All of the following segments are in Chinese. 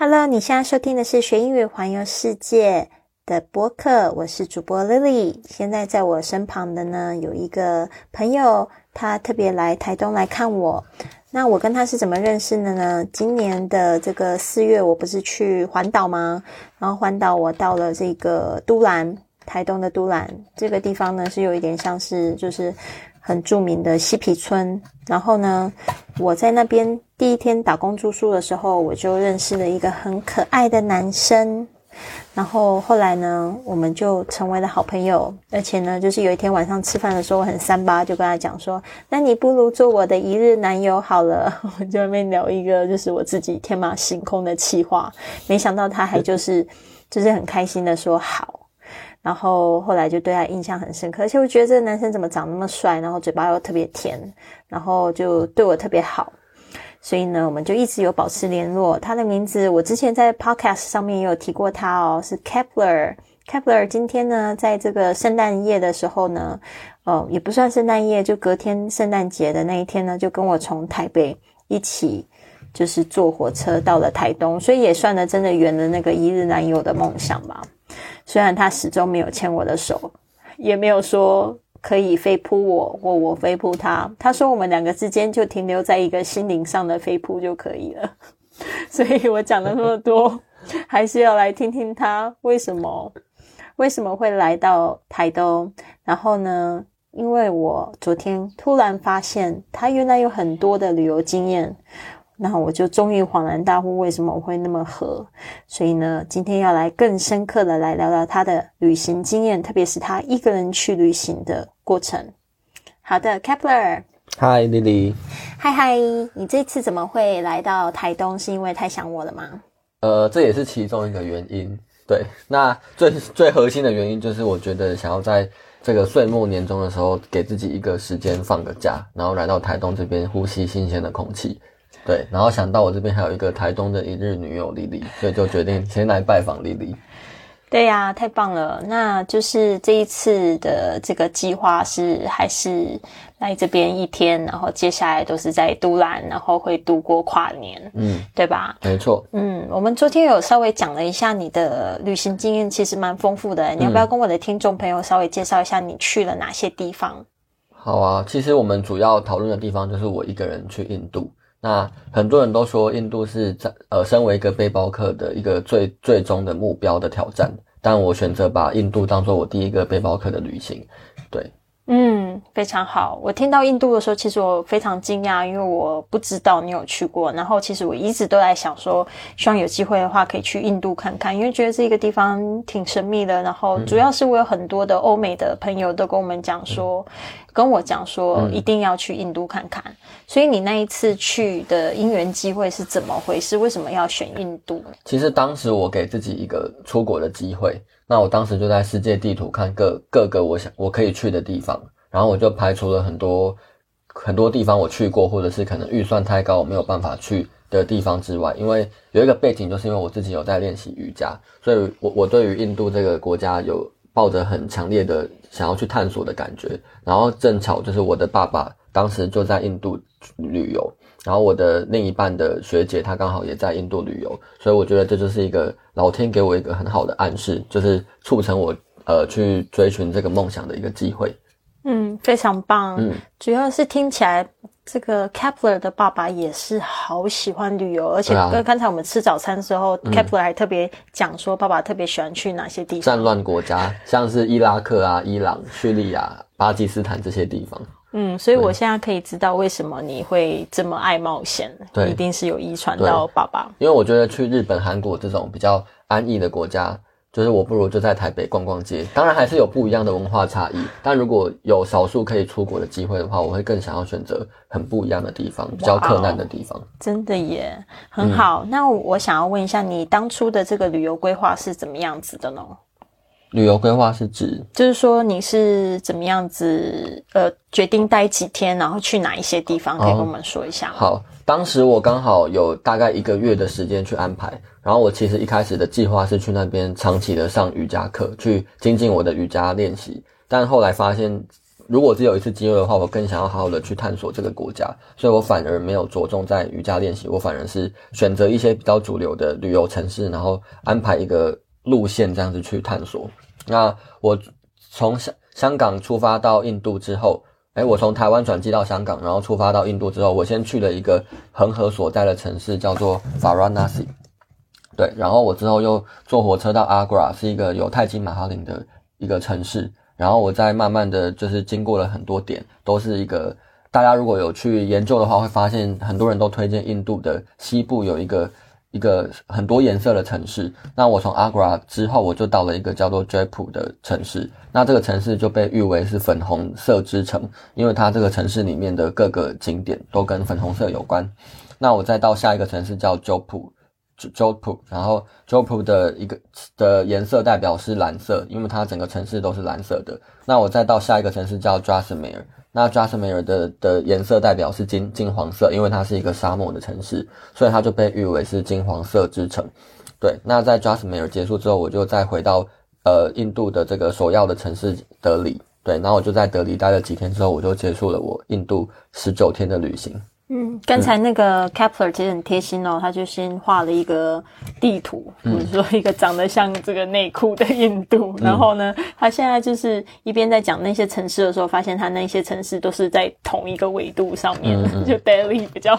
Hello，你现在收听的是学英语环游世界的播客，我是主播 Lily。现在在我身旁的呢有一个朋友，他特别来台东来看我。那我跟他是怎么认识的呢？今年的这个四月，我不是去环岛吗？然后环岛我到了这个都兰，台东的都兰这个地方呢，是有一点像是就是很著名的嬉皮村。然后呢，我在那边第一天打工住宿的时候，我就认识了一个很可爱的男生。然后后来呢，我们就成为了好朋友。而且呢，就是有一天晚上吃饭的时候，我很三八，就跟他讲说：“那你不如做我的一日男友好了。”我就那边聊一个就是我自己天马行空的气话，没想到他还就是就是很开心的说好。然后后来就对他印象很深刻，而且我觉得这个男生怎么长那么帅，然后嘴巴又特别甜，然后就对我特别好。所以呢，我们就一直有保持联络。他的名字我之前在 podcast 上面也有提过他哦，是 Kepler。Kepler 今天呢，在这个圣诞夜的时候呢，哦，也不算圣诞夜，就隔天圣诞节的那一天呢，就跟我从台北一起就是坐火车到了台东，所以也算了真的圆了那个一日男友的梦想吧。虽然他始终没有牵我的手，也没有说。可以飞扑我，或我飞扑他。他说我们两个之间就停留在一个心灵上的飞扑就可以了。所以我讲了那么多，还是要来听听他为什么为什么会来到台东。然后呢，因为我昨天突然发现他原来有很多的旅游经验。那我就终于恍然大悟，为什么我会那么合？所以呢，今天要来更深刻的来聊聊他的旅行经验，特别是他一个人去旅行的过程。好的，Kepler，嗨，Lily，嗨嗨，你这次怎么会来到台东？是因为太想我了吗？呃，这也是其中一个原因。对，那最最核心的原因就是我觉得想要在这个岁末年终的时候，给自己一个时间放个假，然后来到台东这边呼吸新鲜的空气。对，然后想到我这边还有一个台东的一日女友丽丽，所以就决定先来拜访丽丽。对呀，太棒了！那就是这一次的这个计划是还是来这边一天，然后接下来都是在都兰，然后会度过跨年，嗯，对吧？没错。嗯，我们昨天有稍微讲了一下你的旅行经验，其实蛮丰富的。你要不要跟我的听众朋友稍微介绍一下你去了哪些地方？好啊，其实我们主要讨论的地方就是我一个人去印度。那很多人都说印度是在呃，身为一个背包客的一个最最终的目标的挑战，但我选择把印度当做我第一个背包客的旅行，对。嗯，非常好。我听到印度的时候，其实我非常惊讶，因为我不知道你有去过。然后，其实我一直都在想说，希望有机会的话可以去印度看看，因为觉得这个地方挺神秘的。然后，主要是我有很多的欧美的朋友都跟我们讲说，跟我讲说一定要去印度看看。所以，你那一次去的因缘机会是怎么回事？为什么要选印度？其实当时我给自己一个出国的机会。那我当时就在世界地图看各各个我想我可以去的地方，然后我就排除了很多很多地方我去过，或者是可能预算太高我没有办法去的地方之外，因为有一个背景，就是因为我自己有在练习瑜伽，所以我我对于印度这个国家有抱着很强烈的想要去探索的感觉，然后正巧就是我的爸爸当时就在印度旅游。然后我的另一半的学姐，她刚好也在印度旅游，所以我觉得这就是一个老天给我一个很好的暗示，就是促成我呃去追寻这个梦想的一个机会。嗯，非常棒。嗯，主要是听起来这个 Kepler 的爸爸也是好喜欢旅游，而且刚刚才我们吃早餐的时候，Kepler 还特别讲说，爸爸特别喜欢去哪些地方？战乱国家，像是伊拉克啊、伊朗、叙利亚、巴基斯坦这些地方。嗯，所以我现在可以知道为什么你会这么爱冒险，对，一定是有遗传到爸爸。因为我觉得去日本、韩国这种比较安逸的国家，就是我不如就在台北逛逛街。当然还是有不一样的文化差异，但如果有少数可以出国的机会的话，我会更想要选择很不一样的地方，比较困难的地方。真的耶，很好。那我想要问一下，你当初的这个旅游规划是怎么样子的呢？旅游规划是指，就是说你是怎么样子，呃，决定待几天，然后去哪一些地方，可以跟我们说一下。好，当时我刚好有大概一个月的时间去安排，然后我其实一开始的计划是去那边长期的上瑜伽课，去精进我的瑜伽练习，但后来发现如果只有一次机会的话，我更想要好好的去探索这个国家，所以我反而没有着重在瑜伽练习，我反而是选择一些比较主流的旅游城市，然后安排一个路线这样子去探索。那我从香香港出发到印度之后，哎，我从台湾转机到香港，然后出发到印度之后，我先去了一个恒河所在的城市，叫做 Varanasi。对，然后我之后又坐火车到 Agra，是一个有泰姬玛哈林的一个城市。然后我再慢慢的就是经过了很多点，都是一个大家如果有去研究的话，会发现很多人都推荐印度的西部有一个一个很多颜色的城市。那我从 Agra 之后，我就到了一个叫做 Jaipur 的城市。那这个城市就被誉为是粉红色之城，因为它这个城市里面的各个景点都跟粉红色有关。那我再到下一个城市叫 Jodhpur。Jodhpur，然后 Jodhpur 的一个的颜色代表是蓝色，因为它整个城市都是蓝色的。那我再到下一个城市叫 Jaisalmer，那 Jaipur 的的颜色代表是金金黄色，因为它是一个沙漠的城市，所以它就被誉为是金黄色之城。对，那在 Jaipur 结束之后，我就再回到呃印度的这个首要的城市德里。对，然后我就在德里待了几天之后，我就结束了我印度十九天的旅行。嗯，刚才那个 Kepler 其实很贴心哦，他就先画了一个地图，比如说一个长得像这个内裤的印度。然后呢，他现在就是一边在讲那些城市的时候，发现他那些城市都是在同一个纬度上面，就 Delhi 比较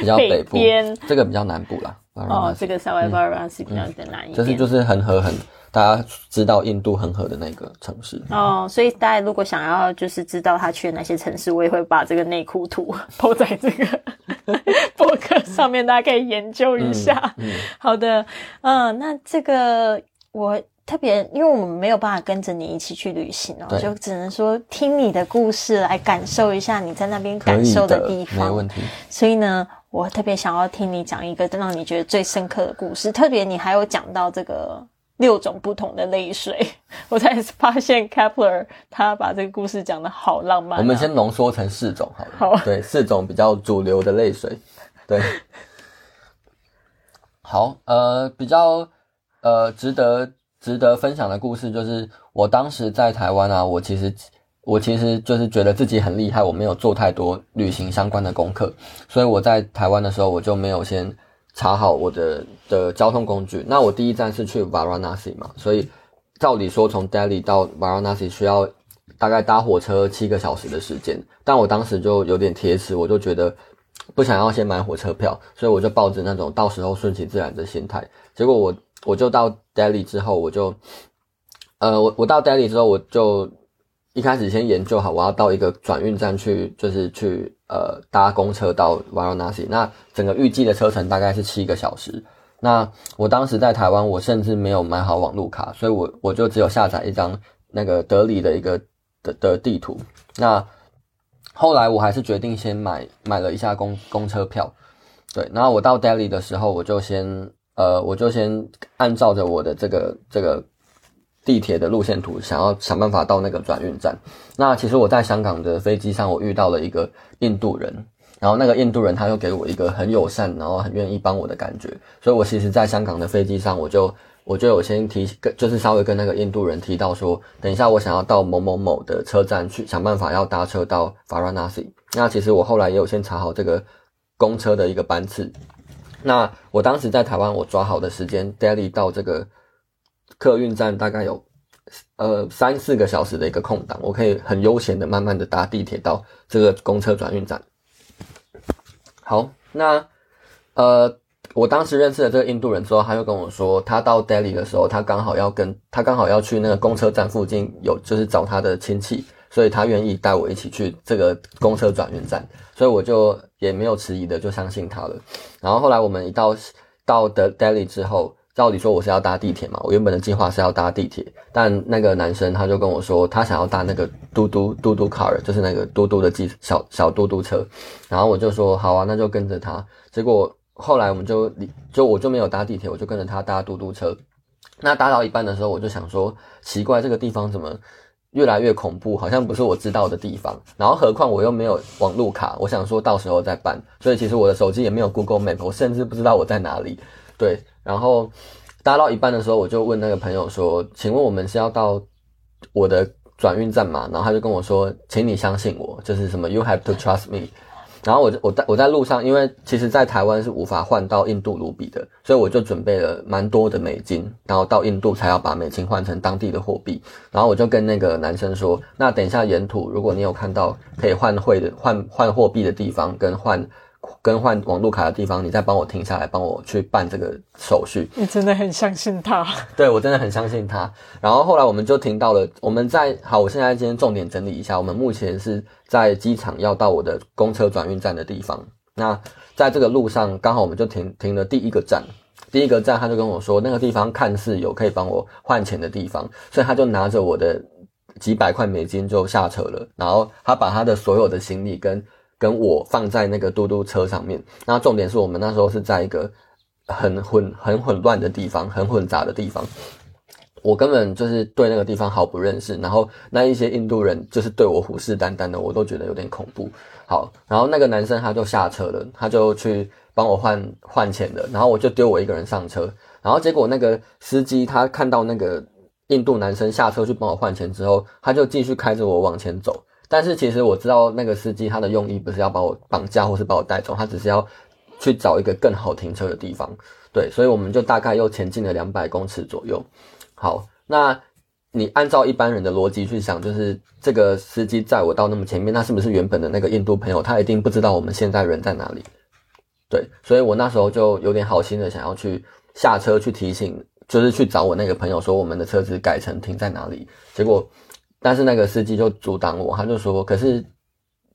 比较北边，这个比较南部啦。哦，这个 s a v a r a s 比较的南一点，就是就是恒河很。大家知道印度恒河的那个城市哦，所以大家如果想要就是知道他去的哪些城市，我也会把这个内裤图 铺在这个 博客上面，大家可以研究一下。好的，嗯，那这个我特别，因为我们没有办法跟着你一起去旅行哦，就只能说听你的故事来感受一下你在那边感受的地方，没问题。所以呢，我特别想要听你讲一个让你觉得最深刻的故事，特别你还有讲到这个。六种不同的泪水，我才发现 Kepler 他把这个故事讲的好浪漫。我们先浓缩成四种，好了。好，对，四种比较主流的泪水。对，好，呃，比较呃值得值得分享的故事就是，我当时在台湾啊，我其实我其实就是觉得自己很厉害，我没有做太多旅行相关的功课，所以我在台湾的时候，我就没有先。查好我的的交通工具，那我第一站是去 Varanasi 嘛，所以照理说从 Delhi 到 Varanasi 需要大概搭火车七个小时的时间，但我当时就有点铁齿，我就觉得不想要先买火车票，所以我就抱着那种到时候顺其自然的心态，结果我我就到 Delhi 之后，我就呃我我到 Delhi 之后，我就一开始先研究好我要到一个转运站去，就是去。呃，搭公车到 Varanasi，那整个预计的车程大概是七个小时。那我当时在台湾，我甚至没有买好网路卡，所以我我就只有下载一张那个德里的一个的的地图。那后来我还是决定先买买了一下公公车票。对，然后我到 Delhi 的时候，我就先呃，我就先按照着我的这个这个。地铁的路线图，想要想办法到那个转运站。那其实我在香港的飞机上，我遇到了一个印度人，然后那个印度人他又给我一个很友善，然后很愿意帮我的感觉。所以我其实在香港的飞机上，我就我就有先提，跟就是稍微跟那个印度人提到说，等一下我想要到某某某的车站去，想办法要搭车到 Faranasi。那其实我后来也有先查好这个公车的一个班次。那我当时在台湾，我抓好的时间，Delhi 到这个。客运站大概有，呃三四个小时的一个空档，我可以很悠闲的、慢慢的搭地铁到这个公车转运站。好，那呃，我当时认识了这个印度人之后，他又跟我说，他到 Delhi 的时候，他刚好要跟他刚好要去那个公车站附近有就是找他的亲戚，所以他愿意带我一起去这个公车转运站，所以我就也没有迟疑的就相信他了。然后后来我们一到到的 Delhi 之后。照理说我是要搭地铁嘛，我原本的计划是要搭地铁，但那个男生他就跟我说，他想要搭那个嘟嘟嘟嘟 car，就是那个嘟嘟的机小小嘟嘟车，然后我就说好啊，那就跟着他。结果后来我们就就我就没有搭地铁，我就跟着他搭嘟嘟车。那搭到一半的时候，我就想说，奇怪，这个地方怎么越来越恐怖，好像不是我知道的地方。然后何况我又没有网路卡，我想说到时候再办，所以其实我的手机也没有 Google Map，我甚至不知道我在哪里。对。然后搭到一半的时候，我就问那个朋友说：“请问我们是要到我的转运站嘛，然后他就跟我说，请你相信我，就是什么 you have to trust me。然后我我在我在路上，因为其实，在台湾是无法换到印度卢比的，所以我就准备了蛮多的美金，然后到印度才要把美金换成当地的货币。然后我就跟那个男生说，那等一下沿途，如果你有看到可以换汇的换换货币的地方，跟换。更换网络卡的地方，你再帮我停下来，帮我去办这个手续。你真的很相信他？对我真的很相信他。然后后来我们就停到了，我们在好，我现在今天重点整理一下，我们目前是在机场要到我的公车转运站的地方。那在这个路上，刚好我们就停停了第一个站，第一个站他就跟我说，那个地方看似有可以帮我换钱的地方，所以他就拿着我的几百块美金就下车了，然后他把他的所有的行李跟。跟我放在那个嘟嘟车上面，那重点是我们那时候是在一个很混、很混乱的地方，很混杂的地方。我根本就是对那个地方毫不认识，然后那一些印度人就是对我虎视眈眈的，我都觉得有点恐怖。好，然后那个男生他就下车了，他就去帮我换换钱的，然后我就丢我一个人上车，然后结果那个司机他看到那个印度男生下车去帮我换钱之后，他就继续开着我往前走。但是其实我知道那个司机他的用意不是要把我绑架或是把我带走，他只是要去找一个更好停车的地方。对，所以我们就大概又前进了两百公尺左右。好，那你按照一般人的逻辑去想，就是这个司机载我到那么前面，那是不是原本的那个印度朋友？他一定不知道我们现在人在哪里。对，所以我那时候就有点好心的想要去下车去提醒，就是去找我那个朋友说我们的车子改成停在哪里。结果。但是那个司机就阻挡我，他就说：“可是，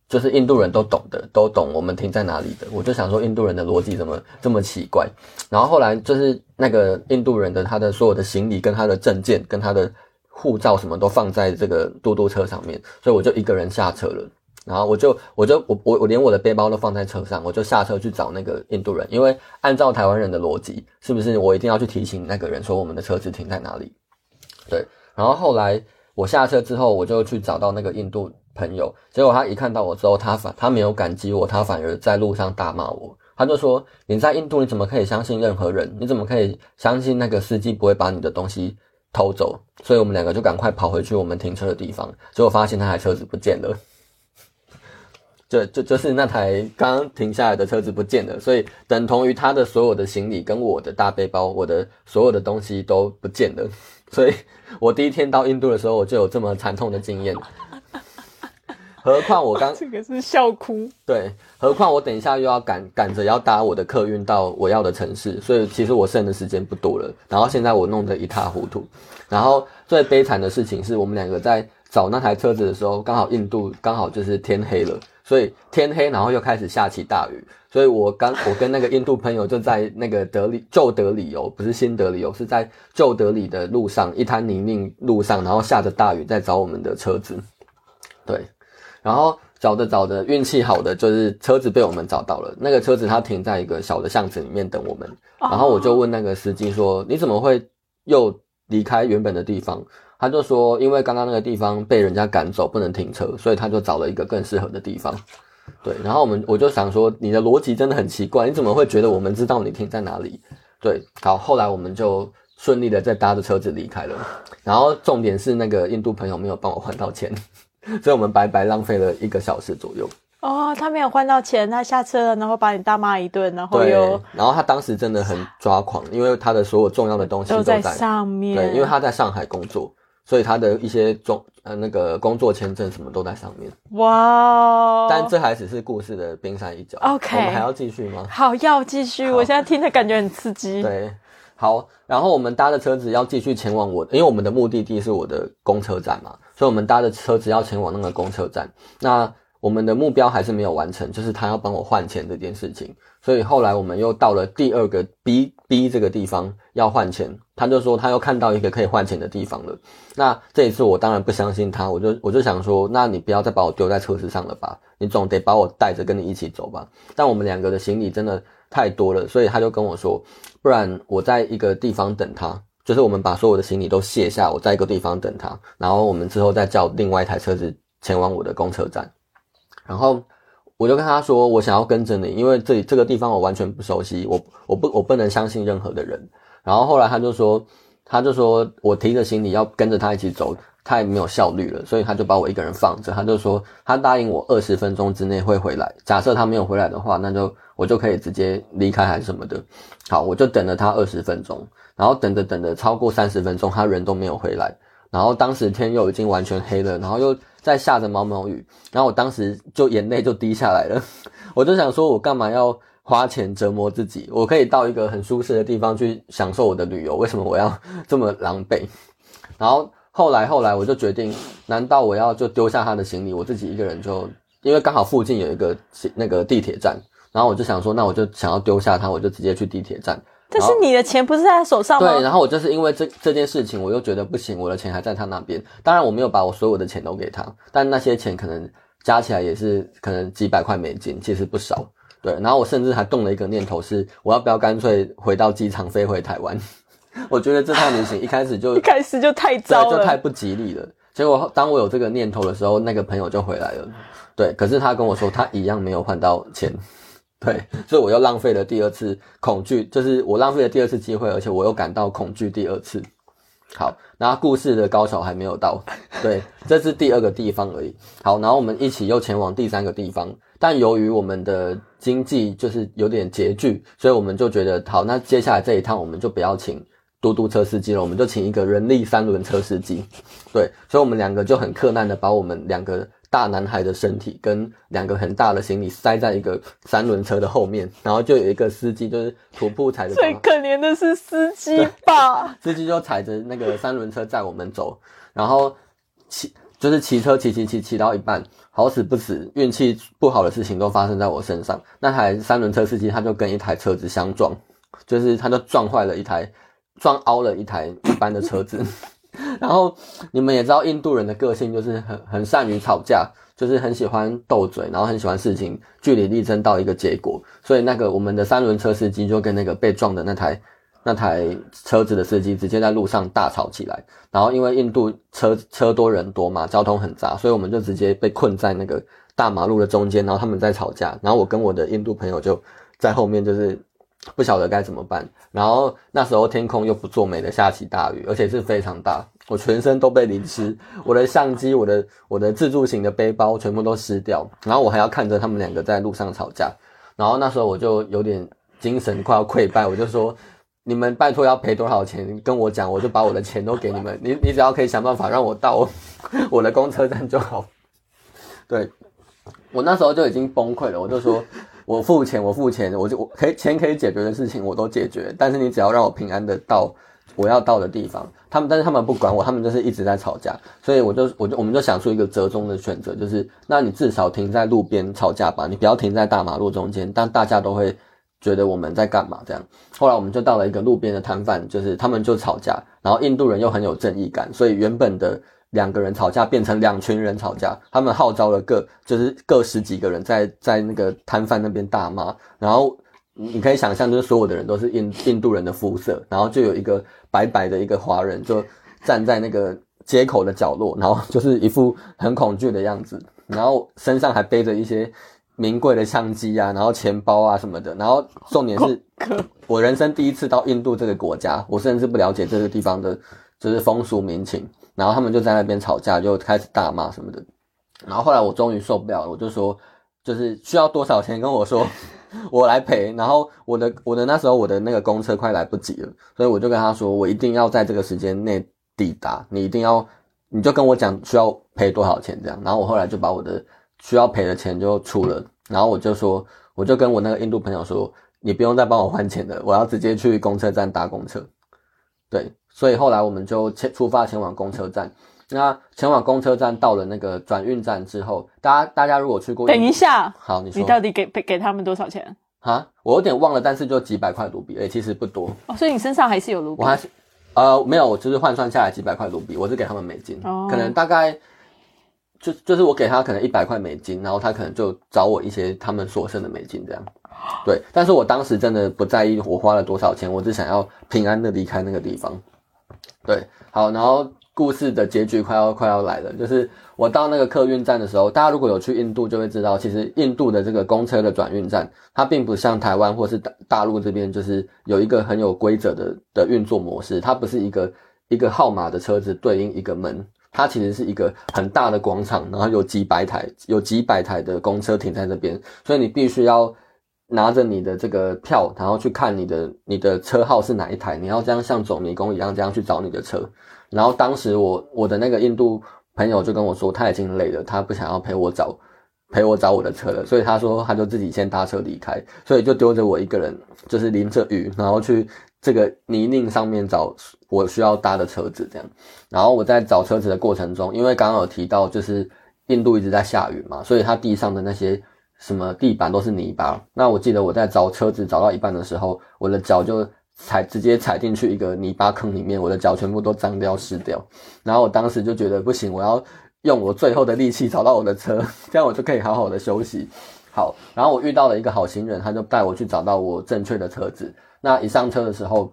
就是印度人都懂的，都懂我们停在哪里的。”我就想说，印度人的逻辑怎么这么奇怪？然后后来就是那个印度人的他的所有的行李、跟他的证件、跟他的护照什么都放在这个嘟嘟车上面，所以我就一个人下车了。然后我就我就我我我连我的背包都放在车上，我就下车去找那个印度人，因为按照台湾人的逻辑，是不是我一定要去提醒那个人说我们的车子停在哪里？对，然后后来。我下车之后，我就去找到那个印度朋友，结果他一看到我之后，他反他没有感激我，他反而在路上大骂我。他就说：“你在印度，你怎么可以相信任何人？你怎么可以相信那个司机不会把你的东西偷走？”所以我们两个就赶快跑回去我们停车的地方，结果发现那台车子不见了，就就就是那台刚停下来的车子不见了，所以等同于他的所有的行李跟我的大背包，我的所有的东西都不见了。所以，我第一天到印度的时候，我就有这么惨痛的经验。何况我刚这个是笑哭。对，何况我等一下又要赶赶着要搭我的客运到我要的城市，所以其实我剩的时间不多了。然后现在我弄得一塌糊涂。然后最悲惨的事情是我们两个在找那台车子的时候，刚好印度刚好就是天黑了，所以天黑，然后又开始下起大雨。所以我刚 我跟那个印度朋友就在那个德里旧德里哦，不是新德里哦，是在旧德里的路上一滩泥泞路上，然后下着大雨在找我们的车子，对，然后找着找着运气好的就是车子被我们找到了，那个车子它停在一个小的巷子里面等我们，然后我就问那个司机说你怎么会又离开原本的地方？他就说因为刚刚那个地方被人家赶走不能停车，所以他就找了一个更适合的地方。对，然后我们我就想说，你的逻辑真的很奇怪，你怎么会觉得我们知道你停在哪里？对，好，后来我们就顺利的再搭着车子离开了。然后重点是那个印度朋友没有帮我换到钱，所以我们白白浪费了一个小时左右。哦，他没有换到钱，他下车了，然后把你大骂一顿，然后又，然后他当时真的很抓狂，因为他的所有重要的东西都在上面。对，因为他在上海工作。所以他的一些中呃那个工作签证什么都在上面。哇！但这还只是故事的冰山一角。OK，我们还要继续吗？好，要继续。我现在听的感觉很刺激。对，好。然后我们搭的车子要继续前往我，因为我们的目的地是我的公车站嘛，所以我们搭的车子要前往那个公车站。那我们的目标还是没有完成，就是他要帮我换钱这件事情。所以后来我们又到了第二个 B B 这个地方要换钱，他就说他又看到一个可以换钱的地方了。那这一次我当然不相信他，我就我就想说，那你不要再把我丢在车子上了吧，你总得把我带着跟你一起走吧。但我们两个的行李真的太多了，所以他就跟我说，不然我在一个地方等他，就是我们把所有的行李都卸下，我在一个地方等他，然后我们之后再叫另外一台车子前往我的公车站，然后。我就跟他说，我想要跟着你，因为这里这个地方我完全不熟悉，我我不我不能相信任何的人。然后后来他就说，他就说我提着行李要跟着他一起走，太没有效率了，所以他就把我一个人放着。他就说他答应我二十分钟之内会回来，假设他没有回来的话，那就我就可以直接离开还是什么的。好，我就等了他二十分钟，然后等着等着超过三十分钟，他人都没有回来。然后当时天又已经完全黑了，然后又在下着毛毛雨，然后我当时就眼泪就滴下来了。我就想说，我干嘛要花钱折磨自己？我可以到一个很舒适的地方去享受我的旅游，为什么我要这么狼狈？然后后来后来我就决定，难道我要就丢下他的行李，我自己一个人就，因为刚好附近有一个那个地铁站，然后我就想说，那我就想要丢下他，我就直接去地铁站。但是你的钱不是在他手上吗？对，然后我就是因为这这件事情，我又觉得不行，我的钱还在他那边。当然我没有把我所有的钱都给他，但那些钱可能加起来也是可能几百块美金，其实不少。对，然后我甚至还动了一个念头，是我要不要干脆回到机场飞回台湾？我觉得这趟旅行一开始就 一开始就太糟了，就太不吉利了。结果当我有这个念头的时候，那个朋友就回来了。对，可是他跟我说，他一样没有换到钱。对，所以我又浪费了第二次恐惧，就是我浪费了第二次机会，而且我又感到恐惧第二次。好，那故事的高潮还没有到，对，这是第二个地方而已。好，然后我们一起又前往第三个地方，但由于我们的经济就是有点拮据，所以我们就觉得好，那接下来这一趟我们就不要请嘟嘟车司机了，我们就请一个人力三轮车司机。对，所以我们两个就很困难的把我们两个。大男孩的身体跟两个很大的行李塞在一个三轮车的后面，然后就有一个司机，就是徒步踩着。最可怜的是司机吧？司机就踩着那个三轮车载我们走，然后骑就是骑车骑骑骑骑到一半，好死不死，运气不好的事情都发生在我身上。那台三轮车司机他就跟一台车子相撞，就是他就撞坏了一台，撞凹了一台一般的车子。然后你们也知道，印度人的个性就是很很善于吵架，就是很喜欢斗嘴，然后很喜欢事情据理力争到一个结果。所以那个我们的三轮车司机就跟那个被撞的那台那台车子的司机直接在路上大吵起来。然后因为印度车车多人多嘛，交通很杂，所以我们就直接被困在那个大马路的中间。然后他们在吵架，然后我跟我的印度朋友就在后面，就是。不晓得该怎么办，然后那时候天空又不作美的下起大雨，而且是非常大，我全身都被淋湿，我的相机、我的我的自助型的背包全部都湿掉，然后我还要看着他们两个在路上吵架，然后那时候我就有点精神快要溃败，我就说：你们拜托要赔多少钱跟我讲，我就把我的钱都给你们，你你只要可以想办法让我到我的公车站就好。对我那时候就已经崩溃了，我就说。我付钱，我付钱，我就我可以钱可以解决的事情我都解决，但是你只要让我平安的到我要到的地方，他们但是他们不管我，他们就是一直在吵架，所以我就我就我们就想出一个折中的选择，就是那你至少停在路边吵架吧，你不要停在大马路中间，但大家都会觉得我们在干嘛这样。后来我们就到了一个路边的摊贩，就是他们就吵架，然后印度人又很有正义感，所以原本的。两个人吵架变成两群人吵架，他们号召了各就是各十几个人在在那个摊贩那边大骂，然后你可以想象，就是所有的人都是印印度人的肤色，然后就有一个白白的一个华人就站在那个街口的角落，然后就是一副很恐惧的样子，然后身上还背着一些名贵的相机啊，然后钱包啊什么的，然后重点是，我人生第一次到印度这个国家，我甚至不了解这个地方的，就是风俗民情。然后他们就在那边吵架，就开始大骂什么的。然后后来我终于受不了了，我就说，就是需要多少钱跟我说，我来赔。然后我的我的那时候我的那个公车快来不及了，所以我就跟他说，我一定要在这个时间内抵达，你一定要，你就跟我讲需要赔多少钱这样。然后我后来就把我的需要赔的钱就出了，然后我就说，我就跟我那个印度朋友说，你不用再帮我换钱了，我要直接去公车站搭公车。对。所以后来我们就前出发前往公车站。那前往公车站到了那个转运站之后，大家大家如果去过，等一下，好，你说你到底给给他们多少钱？啊，我有点忘了，但是就几百块卢比，哎，其实不多。哦，所以你身上还是有卢比？我还是呃没有，我就是换算下来几百块卢比，我是给他们美金，可能大概就就是我给他可能一百块美金，然后他可能就找我一些他们所剩的美金这样。对，但是我当时真的不在意我花了多少钱，我只想要平安的离开那个地方。对，好，然后故事的结局快要快要来了，就是我到那个客运站的时候，大家如果有去印度就会知道，其实印度的这个公车的转运站，它并不像台湾或是大大陆这边，就是有一个很有规则的的运作模式，它不是一个一个号码的车子对应一个门，它其实是一个很大的广场，然后有几百台有几百台的公车停在这边，所以你必须要拿着你的这个票，然后去看你的你的车号是哪一台，你要这样像走迷宫一样这样去找你的车。然后当时我我的那个印度朋友就跟我说，他已经累了，他不想要陪我找陪我找我的车了，所以他说他就自己先搭车离开，所以就丢着我一个人，就是淋着雨，然后去这个泥泞上面找我需要搭的车子这样。然后我在找车子的过程中，因为刚刚有提到就是印度一直在下雨嘛，所以它地上的那些什么地板都是泥巴。那我记得我在找车子找到一半的时候，我的脚就。踩直接踩进去一个泥巴坑里面，我的脚全部都脏掉湿掉，然后我当时就觉得不行，我要用我最后的力气找到我的车，这样我就可以好好的休息。好，然后我遇到了一个好心人，他就带我去找到我正确的车子。那一上车的时候，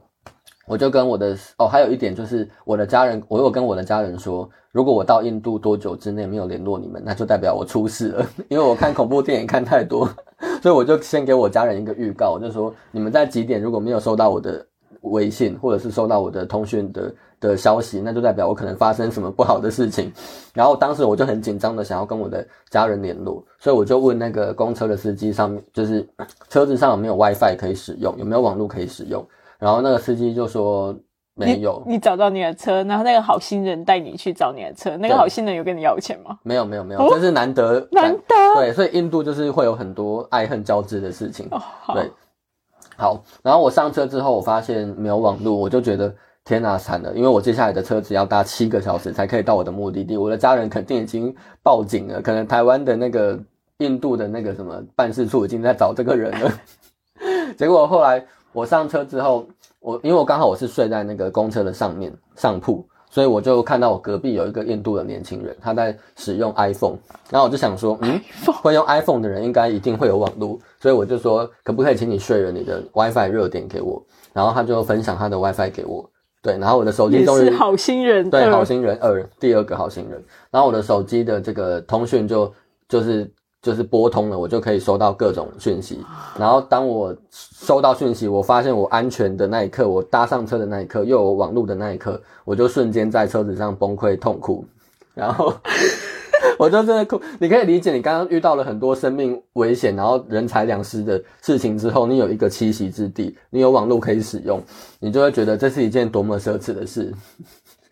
我就跟我的哦，还有一点就是我的家人，我有跟我的家人说，如果我到印度多久之内没有联络你们，那就代表我出事了，因为我看恐怖电影看太多。所以我就先给我家人一个预告，我就说你们在几点如果没有收到我的微信，或者是收到我的通讯的的消息，那就代表我可能发生什么不好的事情。然后当时我就很紧张的想要跟我的家人联络，所以我就问那个公车的司机上面，就是 车子上有没有 WiFi 可以使用，有没有网络可以使用。然后那个司机就说。没有，你找到你的车，然后那个好心人带你去找你的车，那个好心人有跟你要钱吗？没有，没有，没有，真是难得，难得。对，所以印度就是会有很多爱恨交织的事情。对，好。然后我上车之后，我发现没有网络，我就觉得天哪，惨了，因为我接下来的车子要搭七个小时才可以到我的目的地，我的家人肯定已经报警了，可能台湾的那个印度的那个什么办事处已经在找这个人了。结果后来我上车之后。我因为我刚好我是睡在那个公车的上面上铺，所以我就看到我隔壁有一个印度的年轻人，他在使用 iPhone，然后我就想说，嗯，会用 iPhone 的人应该一定会有网络，所以我就说，可不可以请你 share 你的 WiFi 热点给我？然后他就分享他的 WiFi 给我，对，然后我的手机终于好心人，对，好心人二，第二个好心人，然后我的手机的这个通讯就就是。就是拨通了，我就可以收到各种讯息。然后当我收到讯息，我发现我安全的那一刻，我搭上车的那一刻，又有网络的那一刻，我就瞬间在车子上崩溃痛哭。然后 我就真的哭。你可以理解，你刚刚遇到了很多生命危险，然后人财两失的事情之后，你有一个栖息之地，你有网络可以使用，你就会觉得这是一件多么奢侈的事。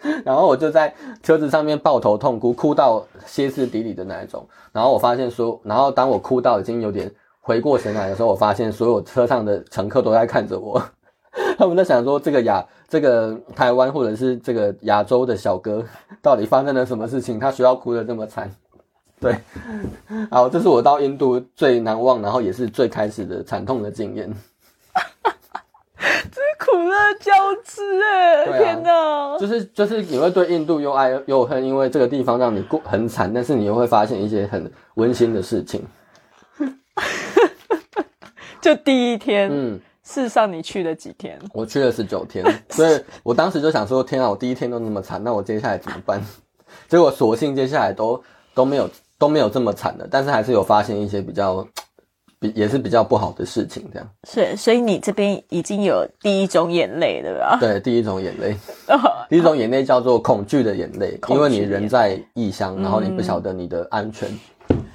然后我就在车子上面抱头痛哭，哭到歇斯底里的那一种。然后我发现说，然后当我哭到已经有点回过神来的时候，我发现所有车上的乘客都在看着我，他们在想说，这个亚这个台湾或者是这个亚洲的小哥到底发生了什么事情，他需要哭得这么惨？对，好，这是我到印度最难忘，然后也是最开始的惨痛的经验。这是苦乐交织哎！天哪，就是就是你会对印度又爱又恨，因为这个地方让你过很惨，但是你又会发现一些很温馨的事情。就第一天，嗯，事实上你去了几天？我去了十九天，所以我当时就想说：天啊，我第一天都那么惨，那我接下来怎么办？结果索性接下来都都没有都没有这么惨的，但是还是有发现一些比较。也是比较不好的事情，这样是，所以你这边已经有第一种眼泪，对吧？对，第一种眼泪，第一种眼泪叫做恐惧的眼泪，因为你人在异乡，然后你不晓得你的安全。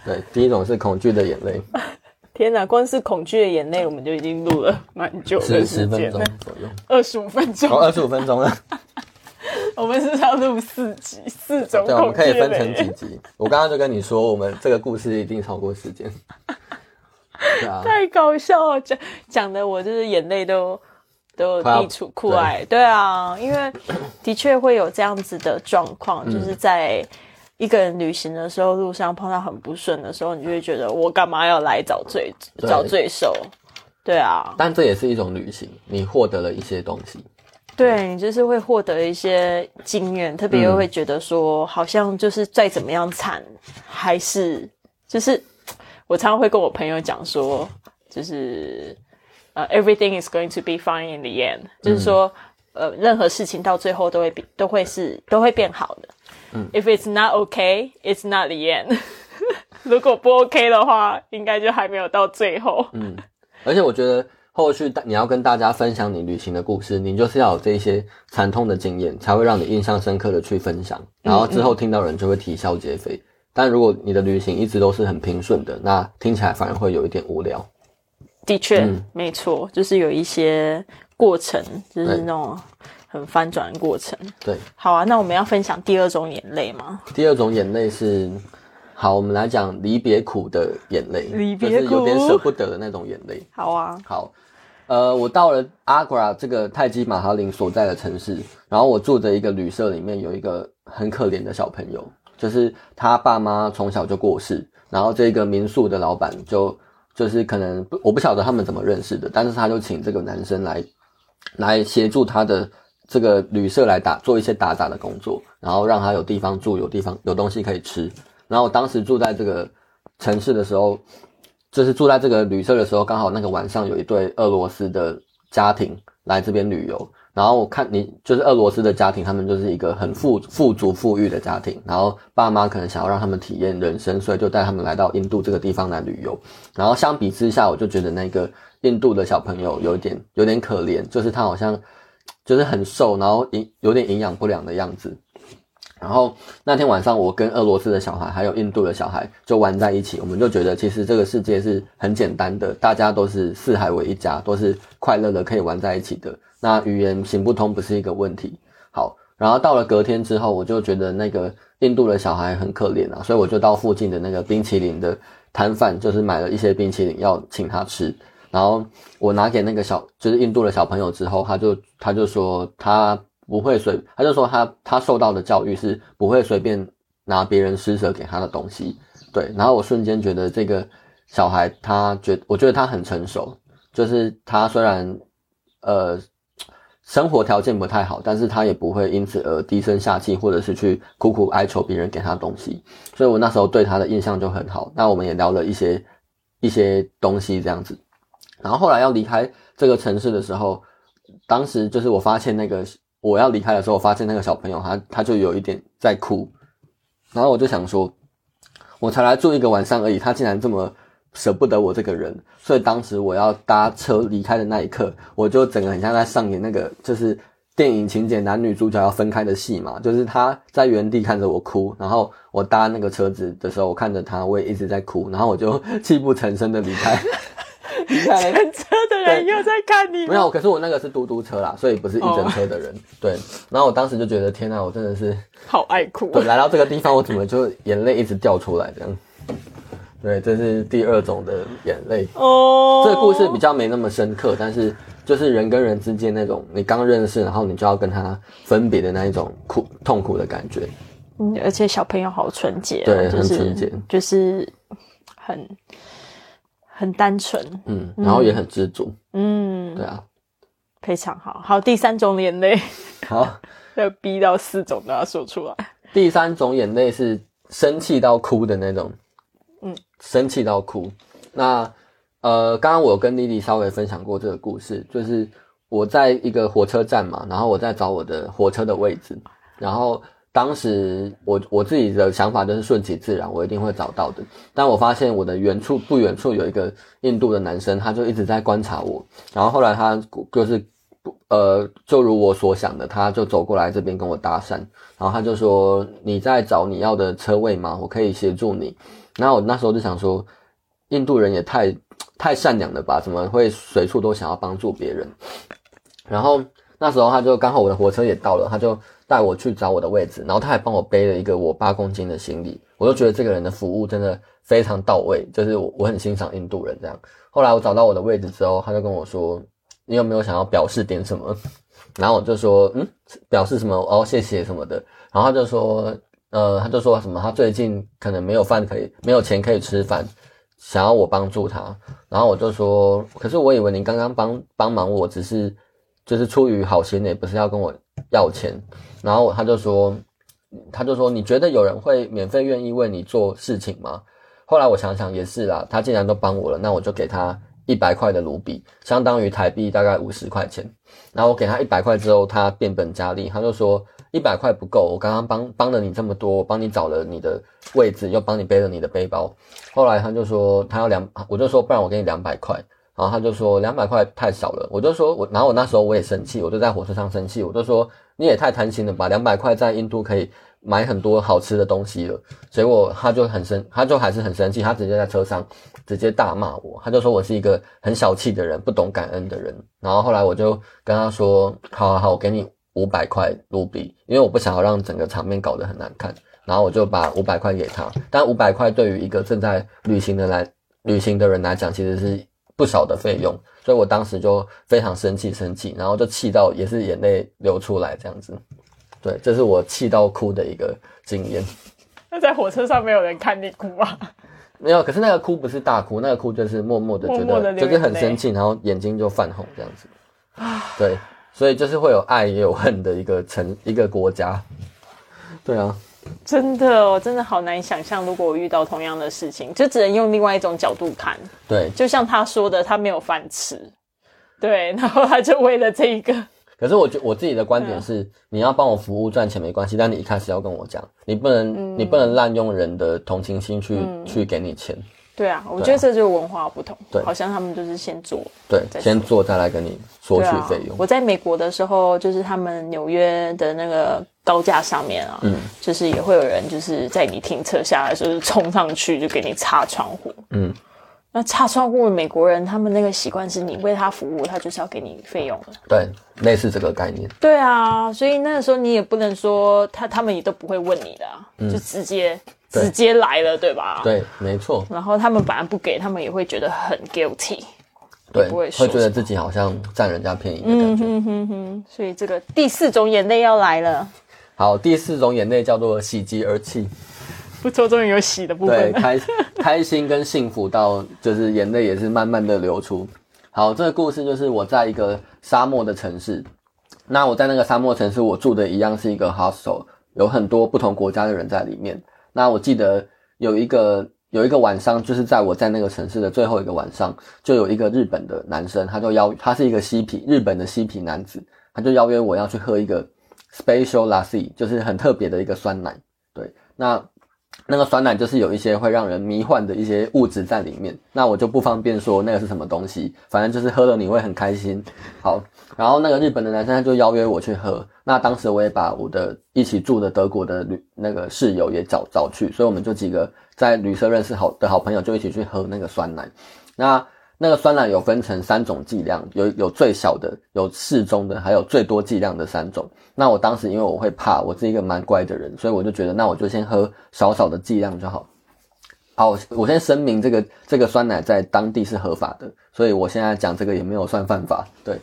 对，第一种是恐惧的眼泪。天哪，光是恐惧的眼泪，我们就已经录了蛮久，十十分钟左右，二十五分钟，二十五分钟了。我们是要录四集，四种，对，我们可以分成几集。我刚刚就跟你说，我们这个故事一定超过时间。太搞笑了，讲讲的我就是眼泪都都溢出哭来。对啊，因为的确会有这样子的状况，就是在一个人旅行的时候，路上碰到很不顺的时候，你就会觉得我干嘛要来找罪找罪受？对啊，但这也是一种旅行，你获得了一些东西。对你就是会获得一些经验，特别又会觉得说，好像就是再怎么样惨，还是就是。我常常会跟我朋友讲说，就是呃，everything is going to be fine in the end，就是说，呃，任何事情到最后都会变，都会是都会变好的。嗯，if it's not okay, it's not the end。如果不 OK 的话，应该就还没有到最后。嗯，而且我觉得。后续大你要跟大家分享你旅行的故事，你就是要有这些惨痛的经验，才会让你印象深刻的去分享，然后之后听到人就会啼笑皆非。但如果你的旅行一直都是很平顺的，那听起来反而会有一点无聊。的确，嗯没错，就是有一些过程，就是那种很翻转的过程。对，好啊，那我们要分享第二种眼泪吗？第二种眼泪是，好，我们来讲离别苦的眼泪，离别就是有点舍不得的那种眼泪。好啊，好，呃，我到了阿格拉这个泰姬玛哈林所在的城市，然后我住的一个旅社里面有一个很可怜的小朋友，就是他爸妈从小就过世，然后这个民宿的老板就就是可能我不晓得他们怎么认识的，但是他就请这个男生来来协助他的这个旅社来打做一些打杂的工作，然后让他有地方住，有地方有东西可以吃。然后我当时住在这个城市的时候，就是住在这个旅社的时候，刚好那个晚上有一对俄罗斯的家庭来这边旅游。然后我看你就是俄罗斯的家庭，他们就是一个很富富足富裕的家庭，然后爸妈可能想要让他们体验人生，所以就带他们来到印度这个地方来旅游。然后相比之下，我就觉得那个印度的小朋友有点有点可怜，就是他好像就是很瘦，然后营有点营养不良的样子。然后那天晚上，我跟俄罗斯的小孩还有印度的小孩就玩在一起，我们就觉得其实这个世界是很简单的，大家都是四海为一家，都是快乐的可以玩在一起的。那语言行不通不是一个问题。好，然后到了隔天之后，我就觉得那个印度的小孩很可怜啊，所以我就到附近的那个冰淇淋的摊贩，就是买了一些冰淇淋要请他吃。然后我拿给那个小就是印度的小朋友之后，他就他就说他不会随，他就说他他受到的教育是不会随便拿别人施舍给他的东西。对，然后我瞬间觉得这个小孩他觉，我觉得他很成熟，就是他虽然呃生活条件不太好，但是他也不会因此而低声下气，或者是去苦苦哀求别人给他东西。所以我那时候对他的印象就很好。那我们也聊了一些一些东西这样子。然后后来要离开这个城市的时候，当时就是我发现那个我要离开的时候，我发现那个小朋友他他就有一点在哭，然后我就想说，我才来住一个晚上而已，他竟然这么舍不得我这个人，所以当时我要搭车离开的那一刻，我就整个很像在上演那个就是电影情节男女主角要分开的戏嘛，就是他在原地看着我哭，然后我搭那个车子的时候，我看着他，我也一直在哭，然后我就泣不成声的离开。离开车的人又在看你，没有，可是我那个是嘟嘟车啦，所以不是一整车的人。对，然后我当时就觉得天呐，我真的是好爱哭。对来到这个地方，我怎么就眼泪一直掉出来这样？对，这是第二种的眼泪。哦，这个故事比较没那么深刻，但是就是人跟人之间那种你刚认识，然后你就要跟他分别的那一种苦痛苦的感觉。嗯，而且小朋友好纯洁、哦，对就是很纯洁就是很很单纯，嗯，然后也很知足。嗯，对啊，非常好。好，第三种眼泪，好，要逼到四种都要说出来。第三种眼泪是生气到哭的那种，嗯，生气到哭。那呃，刚刚我跟丽丽稍微分享过这个故事，就是我在一个火车站嘛，然后我在找我的火车的位置，然后当时我我自己的想法就是顺其自然，我一定会找到的。但我发现我的远处不远处有一个印度的男生，他就一直在观察我，然后后来他就是呃，就如我所想的，他就走过来这边跟我搭讪，然后他就说：“你在找你要的车位吗？我可以协助你。”然后我那时候就想说，印度人也太太善良了吧？怎么会随处都想要帮助别人？然后那时候他就刚好我的火车也到了，他就带我去找我的位置，然后他还帮我背了一个我八公斤的行李，我就觉得这个人的服务真的非常到位，就是我我很欣赏印度人这样。后来我找到我的位置之后，他就跟我说：“你有没有想要表示点什么？” 然后我就说：“嗯，表示什么？哦，谢谢什么的。”然后他就说：“呃，他就说什么？他最近可能没有饭可以，没有钱可以吃饭，想要我帮助他。”然后我就说：“可是我以为你刚刚帮帮忙我，只是就是出于好心，也不是要跟我要钱。”然后他就说：“他就说你觉得有人会免费愿意为你做事情吗？”后来我想想也是啦，他既然都帮我了，那我就给他一百块的卢比，相当于台币大概五十块钱。然后我给他一百块之后，他变本加厉，他就说一百块不够，我刚刚帮帮了你这么多，我帮你找了你的位置，又帮你背了你的背包。后来他就说他要两，我就说不然我给你两百块。然后他就说两百块太少了，我就说我，然后我那时候我也生气，我就在火车上生气，我就说你也太贪心了吧，两百块在印度可以买很多好吃的东西了，结果他就很生，他就还是很生气，他直接在车上直接大骂我，他就说我是一个很小气的人，不懂感恩的人，然后后来我就跟他说，好好好，我给你五百块卢比，因为我不想要让整个场面搞得很难看，然后我就把五百块给他，但五百块对于一个正在旅行的来旅行的人来讲，其实是。不少的费用，所以我当时就非常生气，生气，然后就气到也是眼泪流出来这样子。对，这是我气到哭的一个经验。那在火车上没有人看你哭啊？没有，可是那个哭不是大哭，那个哭就是默默的觉得就是很生气，然后眼睛就泛红这样子。对，所以就是会有爱也有恨的一个城一个国家。对啊。真的，我真的好难想象，如果我遇到同样的事情，就只能用另外一种角度看。对，就像他说的，他没有饭吃，对，然后他就为了这一个。可是我觉我自己的观点是，你要帮我服务赚钱没关系，但你一开始要跟我讲，你不能你不能滥用人的同情心去去给你钱。对啊，我觉得这就是文化不同。对，好像他们就是先做，对，先做再来跟你索取费用。我在美国的时候，就是他们纽约的那个高架上面啊，嗯，就是也会有人就是在你停车下来，时候冲上去就给你擦窗户。嗯，那擦窗户的美国人，他们那个习惯是你为他服务，他就是要给你费用的。对，类似这个概念。对啊，所以那个时候你也不能说他他们也都不会问你的，就直接。直接来了，对吧？对，没错。然后他们本来不给，他们也会觉得很 guilty，对，会会觉得自己好像占人家便宜的感觉。嗯哼哼所以这个第四种眼泪要来了。好，第四种眼泪叫做喜极而泣。不错，终于有喜的部分。对，开开心跟幸福到就是眼泪也是慢慢的流出。好，这个故事就是我在一个沙漠的城市，那我在那个沙漠城市，我住的一样是一个 hostel，有很多不同国家的人在里面。那我记得有一个有一个晚上，就是在我在那个城市的最后一个晚上，就有一个日本的男生，他就邀他是一个嬉皮日本的嬉皮男子，他就邀约我要去喝一个 special lassi，就是很特别的一个酸奶。对，那。那个酸奶就是有一些会让人迷幻的一些物质在里面，那我就不方便说那个是什么东西，反正就是喝了你会很开心。好，然后那个日本的男生他就邀约我去喝，那当时我也把我的一起住的德国的旅那个室友也找找去，所以我们就几个在旅社认识好的好朋友就一起去喝那个酸奶，那。那个酸奶有分成三种剂量，有有最小的，有适中的，还有最多剂量的三种。那我当时因为我会怕，我是一个蛮乖的人，所以我就觉得，那我就先喝少少的剂量就好。好，我先声明，这个这个酸奶在当地是合法的，所以我现在讲这个也没有算犯法。对，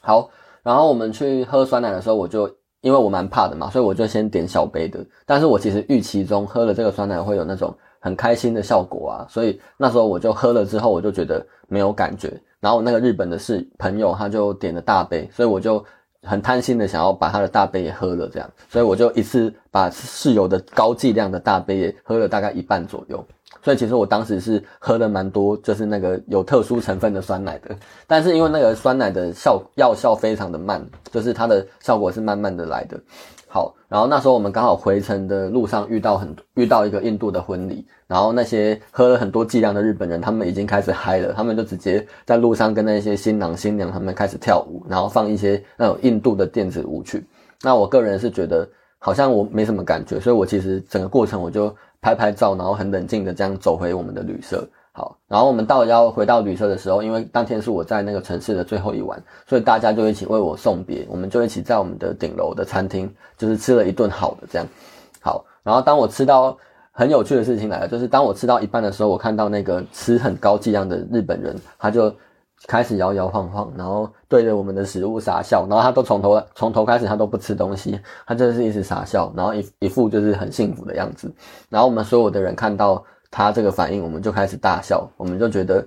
好，然后我们去喝酸奶的时候，我就因为我蛮怕的嘛，所以我就先点小杯的。但是我其实预期中喝了这个酸奶会有那种。很开心的效果啊，所以那时候我就喝了之后，我就觉得没有感觉。然后那个日本的是朋友，他就点了大杯，所以我就很贪心的想要把他的大杯也喝了，这样，所以我就一次把室友的高剂量的大杯也喝了大概一半左右。所以其实我当时是喝了蛮多，就是那个有特殊成分的酸奶的。但是因为那个酸奶的效药效非常的慢，就是它的效果是慢慢的来的。好，然后那时候我们刚好回程的路上遇到很遇到一个印度的婚礼，然后那些喝了很多剂量的日本人，他们已经开始嗨了，他们就直接在路上跟那些新郎新娘他们开始跳舞，然后放一些那种印度的电子舞曲。那我个人是觉得好像我没什么感觉，所以我其实整个过程我就拍拍照，然后很冷静的这样走回我们的旅社。好，然后我们到要回到旅社的时候，因为当天是我在那个城市的最后一晚，所以大家就一起为我送别。我们就一起在我们的顶楼的餐厅，就是吃了一顿好的这样。好，然后当我吃到很有趣的事情来了，就是当我吃到一半的时候，我看到那个吃很高剂量的日本人，他就开始摇摇晃晃，然后对着我们的食物傻笑，然后他都从头从头开始他都不吃东西，他就是一直傻笑，然后一一副就是很幸福的样子。然后我们所有的人看到。他这个反应，我们就开始大笑，我们就觉得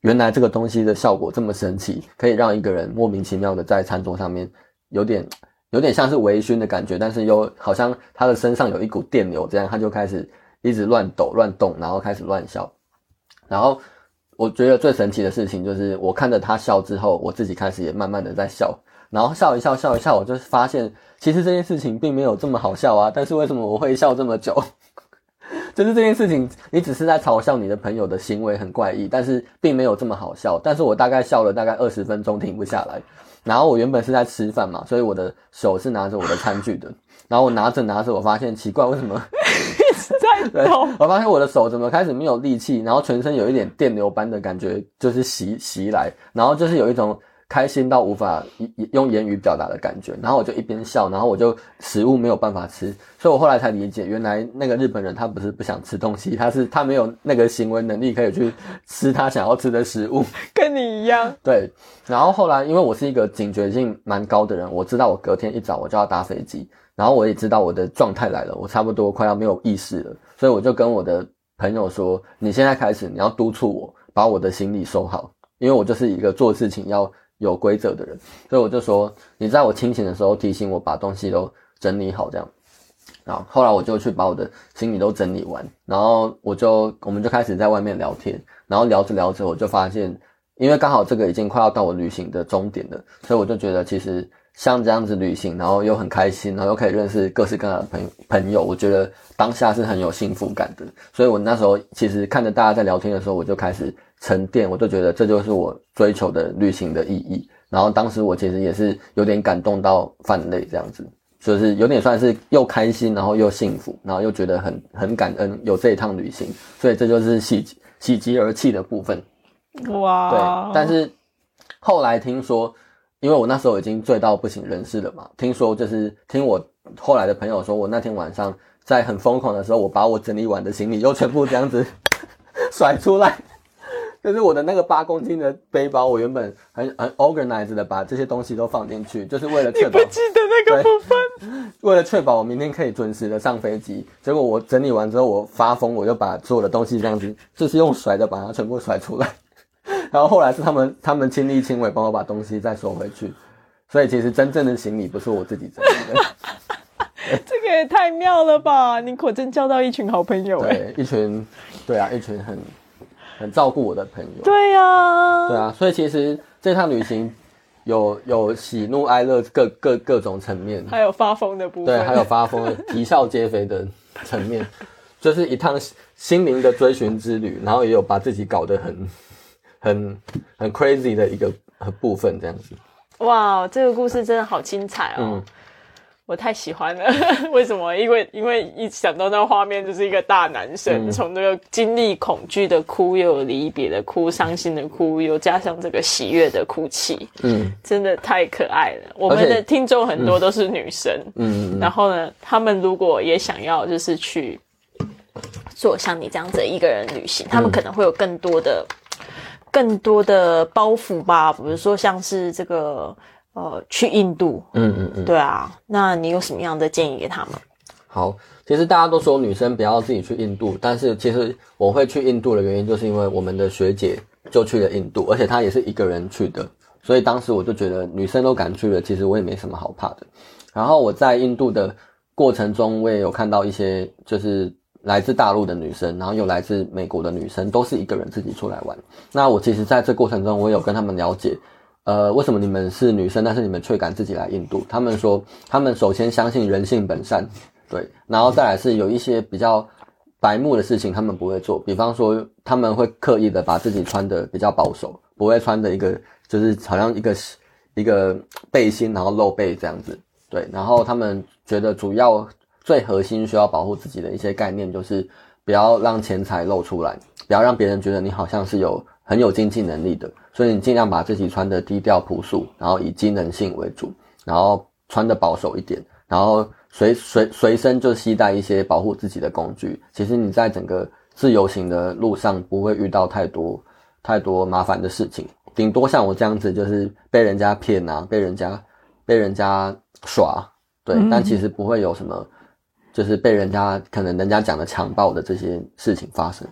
原来这个东西的效果这么神奇，可以让一个人莫名其妙的在餐桌上面有点有点像是微醺的感觉，但是又好像他的身上有一股电流，这样他就开始一直乱抖乱动，然后开始乱笑。然后我觉得最神奇的事情就是，我看着他笑之后，我自己开始也慢慢的在笑，然后笑一笑笑一笑，我就发现其实这件事情并没有这么好笑啊，但是为什么我会笑这么久？就是这件事情，你只是在嘲笑你的朋友的行为很怪异，但是并没有这么好笑。但是我大概笑了大概二十分钟，停不下来。然后我原本是在吃饭嘛，所以我的手是拿着我的餐具的。然后我拿着拿着，我发现奇怪，为什么一直？在抖。我发现我的手怎么开始没有力气，然后全身有一点电流般的感觉，就是袭袭来，然后就是有一种。开心到无法用言语表达的感觉，然后我就一边笑，然后我就食物没有办法吃，所以我后来才理解，原来那个日本人他不是不想吃东西，他是他没有那个行为能力可以去吃他想要吃的食物，跟你一样。对，然后后来因为我是一个警觉性蛮高的人，我知道我隔天一早我就要搭飞机，然后我也知道我的状态来了，我差不多快要没有意识了，所以我就跟我的朋友说，你现在开始你要督促我把我的行李收好，因为我就是一个做事情要。有规则的人，所以我就说，你在我清醒的时候提醒我把东西都整理好，这样。然后后来我就去把我的行李都整理完，然后我就我们就开始在外面聊天，然后聊着聊着，我就发现，因为刚好这个已经快要到我旅行的终点了，所以我就觉得其实像这样子旅行，然后又很开心，然后又可以认识各式各样的朋朋友，我觉得当下是很有幸福感的。所以我那时候其实看着大家在聊天的时候，我就开始。沉淀，我就觉得这就是我追求的旅行的意义。然后当时我其实也是有点感动到泛泪，这样子，就是有点算是又开心，然后又幸福，然后又觉得很很感恩有这一趟旅行。所以这就是喜喜极而泣的部分。哇！对，但是后来听说，因为我那时候已经醉到不省人事了嘛，听说就是听我后来的朋友说，我那天晚上在很疯狂的时候，我把我整理完的行李又全部这样子 甩出来。就是我的那个八公斤的背包，我原本很很 organized 的把这些东西都放进去，就是为了确保。不记得那个部分。为了确保我明天可以准时的上飞机，结果我整理完之后，我发疯，我就把所有的东西这样子，就是用甩的把它全部甩出来。然后后来是他们他们亲力亲为帮我把东西再收回去，所以其实真正的行李不是我自己整理的。这个也太妙了吧！你果真交到一群好朋友哎，一群，对啊，一群很。很照顾我的朋友，对呀，对啊，所以其实这趟旅行有有喜怒哀乐各各各种层面，还有发疯的部分，对，还有发疯、啼笑皆非的层面，就是一趟心灵的追寻之旅，然后也有把自己搞得很很很 crazy 的一个部分，这样子。哇，这个故事真的好精彩哦！我太喜欢了，为什么？因为因为一想到那画面，就是一个大男生从那个经历恐惧的哭，又有离别的哭，伤心的哭，又加上这个喜悦的哭泣，嗯，真的太可爱了。我们的听众很多都是女生，嗯，然后呢，他们如果也想要就是去做像你这样子一个人旅行，他们可能会有更多的更多的包袱吧，比如说像是这个。呃，去印度，嗯嗯嗯，对啊，那你有什么样的建议给他们？好，其实大家都说女生不要自己去印度，但是其实我会去印度的原因，就是因为我们的学姐就去了印度，而且她也是一个人去的，所以当时我就觉得女生都敢去了，其实我也没什么好怕的。然后我在印度的过程中，我也有看到一些就是来自大陆的女生，然后又来自美国的女生，都是一个人自己出来玩。那我其实在这过程中，我有跟他们了解。呃，为什么你们是女生，但是你们却敢自己来印度？他们说，他们首先相信人性本善，对，然后再来是有一些比较白目的事情，他们不会做，比方说他们会刻意的把自己穿的比较保守，不会穿的一个就是好像一个一个背心，然后露背这样子，对，然后他们觉得主要最核心需要保护自己的一些概念，就是不要让钱财露出来，不要让别人觉得你好像是有很有经济能力的。所以你尽量把自己穿的低调朴素，然后以机能性为主，然后穿的保守一点，然后随随随身就携带一些保护自己的工具。其实你在整个自由行的路上不会遇到太多太多麻烦的事情，顶多像我这样子就是被人家骗啊，被人家被人家耍，对，但其实不会有什么，就是被人家可能人家讲的强暴的这些事情发生。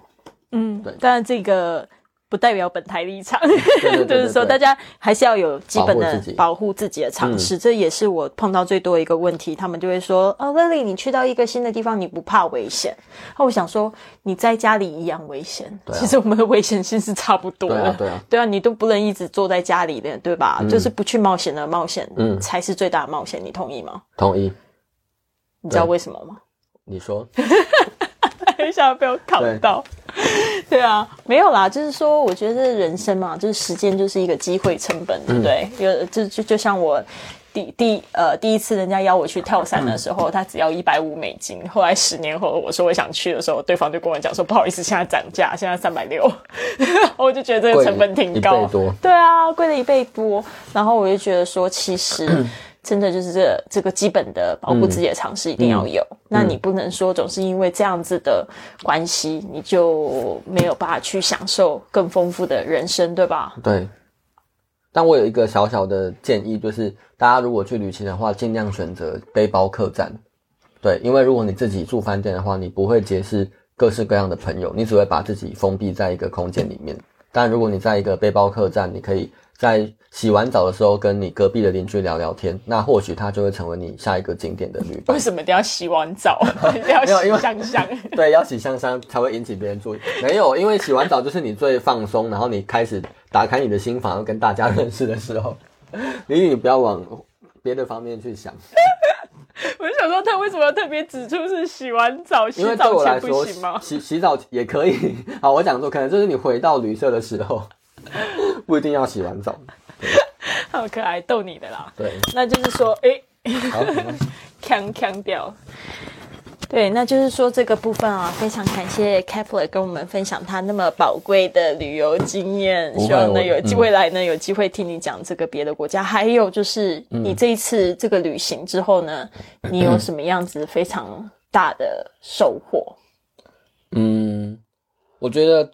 嗯，对，但这个。不代表本台立场，就是说大家还是要有基本的保护自己的常识。这也是我碰到最多一个问题，他们就会说：“哦，Lily，你去到一个新的地方，你不怕危险？”那我想说，你在家里一样危险。其实我们的危险性是差不多的。对啊，对啊，你都不能一直坐在家里的，对吧？就是不去冒险的冒险，嗯，才是最大的冒险。你同意吗？同意。你知道为什么吗？你说。下被我考到。对啊，没有啦，就是说，我觉得人生嘛，就是时间就是一个机会成本，对不对？有就就就像我。第第呃第一次人家邀我去跳伞的时候，他只要一百五美金。后来十年后我说我想去的时候，对方就跟我讲说不好意思，现在涨价，现在三百六。我就觉得这个成本挺高，对啊，贵了一倍多。然后我就觉得说，其实真的就是这这个基本的保护自己的常识一定要有。那你不能说总是因为这样子的关系，你就没有办法去享受更丰富的人生，对吧？对。但我有一个小小的建议，就是大家如果去旅行的话，尽量选择背包客栈。对，因为如果你自己住饭店的话，你不会结识各式各样的朋友，你只会把自己封闭在一个空间里面。但如果你在一个背包客栈，你可以在洗完澡的时候跟你隔壁的邻居聊聊天，那或许他就会成为你下一个景点的旅 伴。为什么一定要洗完澡？要洗香香？对，要洗香香才会引起别人注意。没有，因为洗完澡就是你最放松，然后你开始打开你的心房，跟大家认识的时候。你你不要往别的方面去想。我就想说，他为什么要特别指出是洗完澡？洗澡前不行吗？洗洗澡也可以。好，我讲说，可能就是你回到旅社的时候。不一定要洗完澡，好可爱，逗你的啦。对，那就是说，哎，好，强强调。对，那就是说这个部分啊，非常感谢 Kepler 跟我们分享他那么宝贵的旅游经验。希望呢有未来呢有机会听你讲这个别的国家，还有就是你这一次这个旅行之后呢，你有什么样子非常大的收获？嗯，我觉得。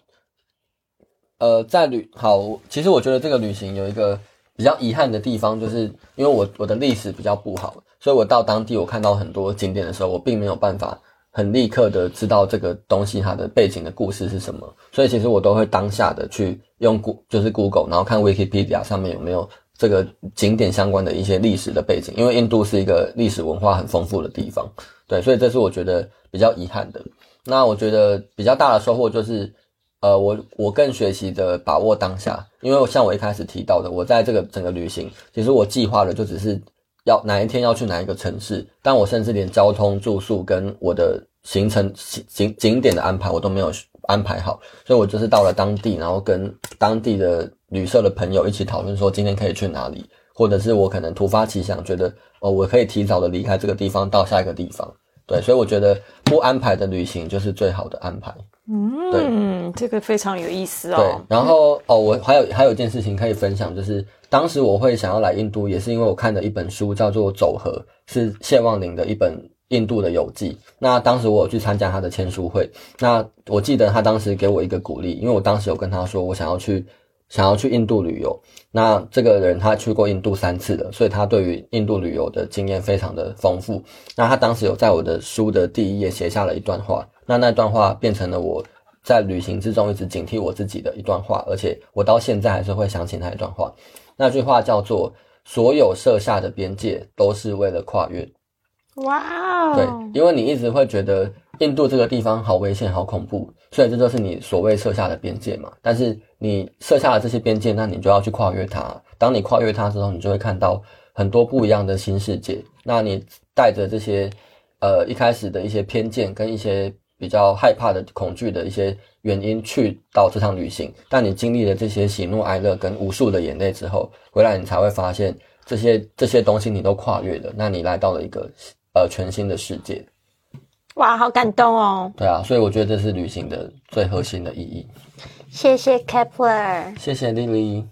呃，在旅好，其实我觉得这个旅行有一个比较遗憾的地方，就是因为我我的历史比较不好，所以我到当地我看到很多景点的时候，我并没有办法很立刻的知道这个东西它的背景的故事是什么，所以其实我都会当下的去用 g 就是 Google，然后看 Wikipedia 上面有没有这个景点相关的一些历史的背景，因为印度是一个历史文化很丰富的地方，对，所以这是我觉得比较遗憾的。那我觉得比较大的收获就是。呃，我我更学习的把握当下，因为像我一开始提到的，我在这个整个旅行，其实我计划的就只是要哪一天要去哪一个城市，但我甚至连交通、住宿跟我的行程景景点的安排我都没有安排好，所以我就是到了当地，然后跟当地的旅社的朋友一起讨论说今天可以去哪里，或者是我可能突发奇想，觉得哦我可以提早的离开这个地方到下一个地方，对，所以我觉得不安排的旅行就是最好的安排。嗯，这个非常有意思哦。对，然后哦，我还有还有一件事情可以分享，就是当时我会想要来印度，也是因为我看了一本书，叫做《走河》，是谢望林的一本印度的游记。那当时我有去参加他的签书会，那我记得他当时给我一个鼓励，因为我当时有跟他说，我想要去想要去印度旅游。那这个人他去过印度三次了，所以他对于印度旅游的经验非常的丰富。那他当时有在我的书的第一页写下了一段话。那那段话变成了我在旅行之中一直警惕我自己的一段话，而且我到现在还是会想起那一段话。那句话叫做：“所有设下的边界都是为了跨越。”哇哦！对，因为你一直会觉得印度这个地方好危险、好恐怖，所以这就是你所谓设下的边界嘛。但是你设下了这些边界，那你就要去跨越它。当你跨越它之后，你就会看到很多不一样的新世界。那你带着这些呃一开始的一些偏见跟一些。比较害怕的、恐惧的一些原因，去到这趟旅行。但你经历了这些喜怒哀乐跟无数的眼泪之后，回来你才会发现这些这些东西你都跨越了。那你来到了一个呃全新的世界。哇，好感动哦！对啊，所以我觉得这是旅行的最核心的意义。谢谢 Kepler，谢谢 Lily。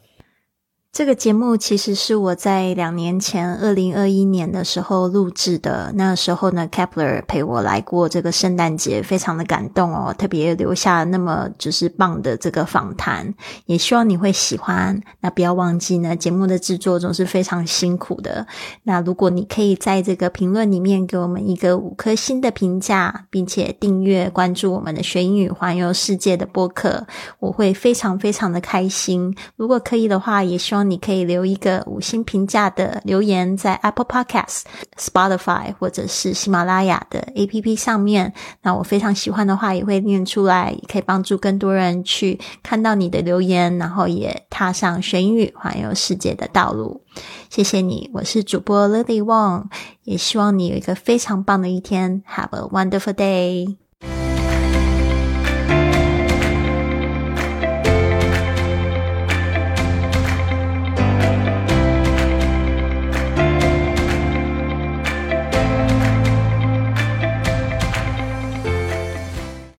这个节目其实是我在两年前，二零二一年的时候录制的。那时候呢，Kepler 陪我来过这个圣诞节，非常的感动哦，特别留下那么就是棒的这个访谈，也希望你会喜欢。那不要忘记呢，节目的制作总是非常辛苦的。那如果你可以在这个评论里面给我们一个五颗星的评价，并且订阅关注我们的学英语环游世界的播客，我会非常非常的开心。如果可以的话，也希望你可以留一个五星评价的留言，在 Apple Podcast、Spotify 或者是喜马拉雅的 APP 上面。那我非常喜欢的话，也会念出来，也可以帮助更多人去看到你的留言，然后也踏上学英语环游世界的道路。谢谢你，我是主播 Lily Wong，也希望你有一个非常棒的一天。Have a wonderful day。